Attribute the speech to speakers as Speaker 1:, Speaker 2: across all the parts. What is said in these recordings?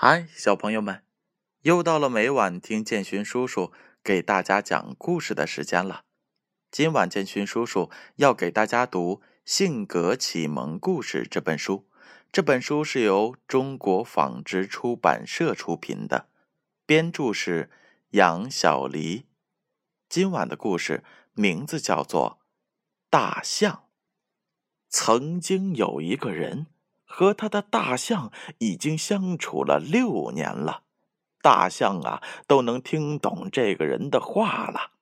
Speaker 1: 嗨，小朋友们，又到了每晚听建勋叔叔给大家讲故事的时间了。今晚建勋叔叔要给大家读《性格启蒙故事》这本书。这本书是由中国纺织出版社出品的，编著是杨小黎。今晚的故事名字叫做《大象》。曾经有一个人。和他的大象已经相处了六年了，大象啊都能听懂这个人的话了。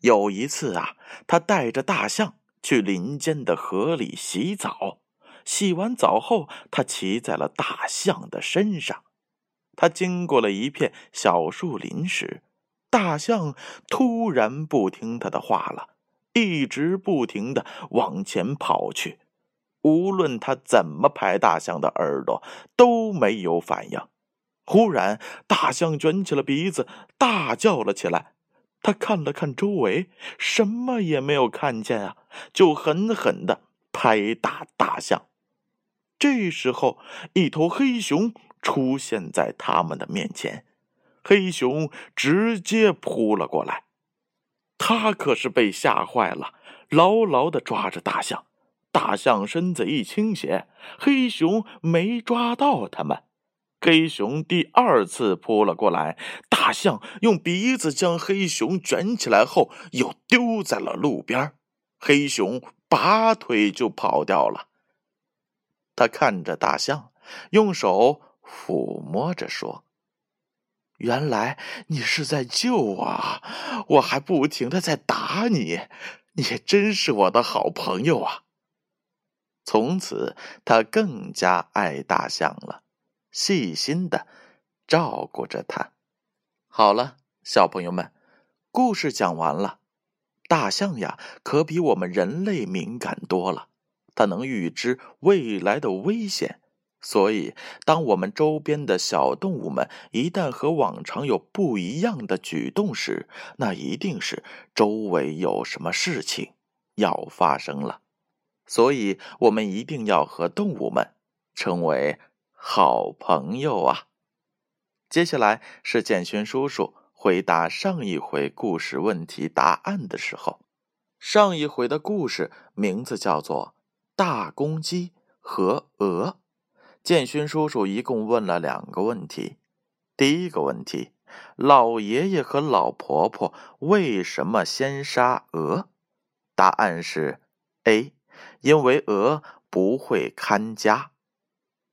Speaker 1: 有一次啊，他带着大象去林间的河里洗澡，洗完澡后，他骑在了大象的身上。他经过了一片小树林时，大象突然不听他的话了，一直不停的往前跑去。无论他怎么拍大象的耳朵，都没有反应。忽然，大象卷起了鼻子，大叫了起来。他看了看周围，什么也没有看见啊，就狠狠的拍打大象。这时候，一头黑熊出现在他们的面前，黑熊直接扑了过来。他可是被吓坏了，牢牢的抓着大象。大象身子一倾斜，黑熊没抓到他们。黑熊第二次扑了过来，大象用鼻子将黑熊卷起来后，又丢在了路边。黑熊拔腿就跑掉了。他看着大象，用手抚摸着说：“原来你是在救我，我还不停的在打你，你真是我的好朋友啊！”从此，他更加爱大象了，细心的照顾着它。好了，小朋友们，故事讲完了。大象呀，可比我们人类敏感多了，它能预知未来的危险。所以，当我们周边的小动物们一旦和往常有不一样的举动时，那一定是周围有什么事情要发生了。所以，我们一定要和动物们成为好朋友啊！接下来是建勋叔叔回答上一回故事问题答案的时候。上一回的故事名字叫做《大公鸡和鹅》。建勋叔叔一共问了两个问题。第一个问题：老爷爷和老婆婆为什么先杀鹅？答案是 A。因为鹅不会看家。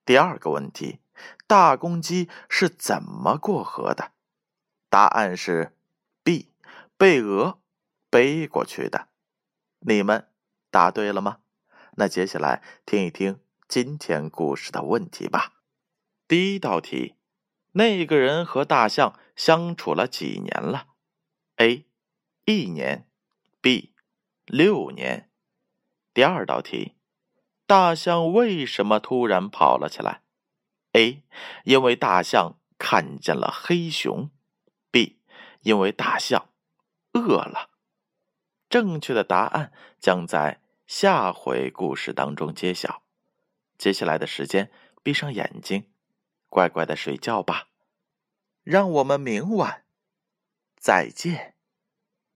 Speaker 1: 第二个问题，大公鸡是怎么过河的？答案是 B，被鹅背过去的。你们答对了吗？那接下来听一听今天故事的问题吧。第一道题，那个人和大象相处了几年了？A，一年；B，六年。第二道题，大象为什么突然跑了起来？A. 因为大象看见了黑熊。B. 因为大象饿了。正确的答案将在下回故事当中揭晓。接下来的时间，闭上眼睛，乖乖的睡觉吧。让我们明晚再见。